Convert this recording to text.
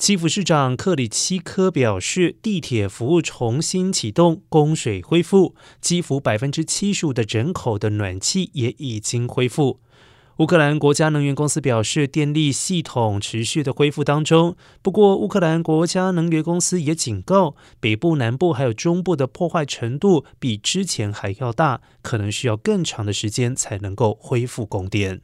基辅市长克里奇科表示地铁服务重新启动供水恢复基辅百分之七十五的人口的暖气也已经恢复。乌克兰国家能源公司表示电力系统持续的恢复当中不过乌克兰国家能源公司也警告北部南部还有中部的破坏程度比之前还要大可能需要更长的时间才能够恢复供电。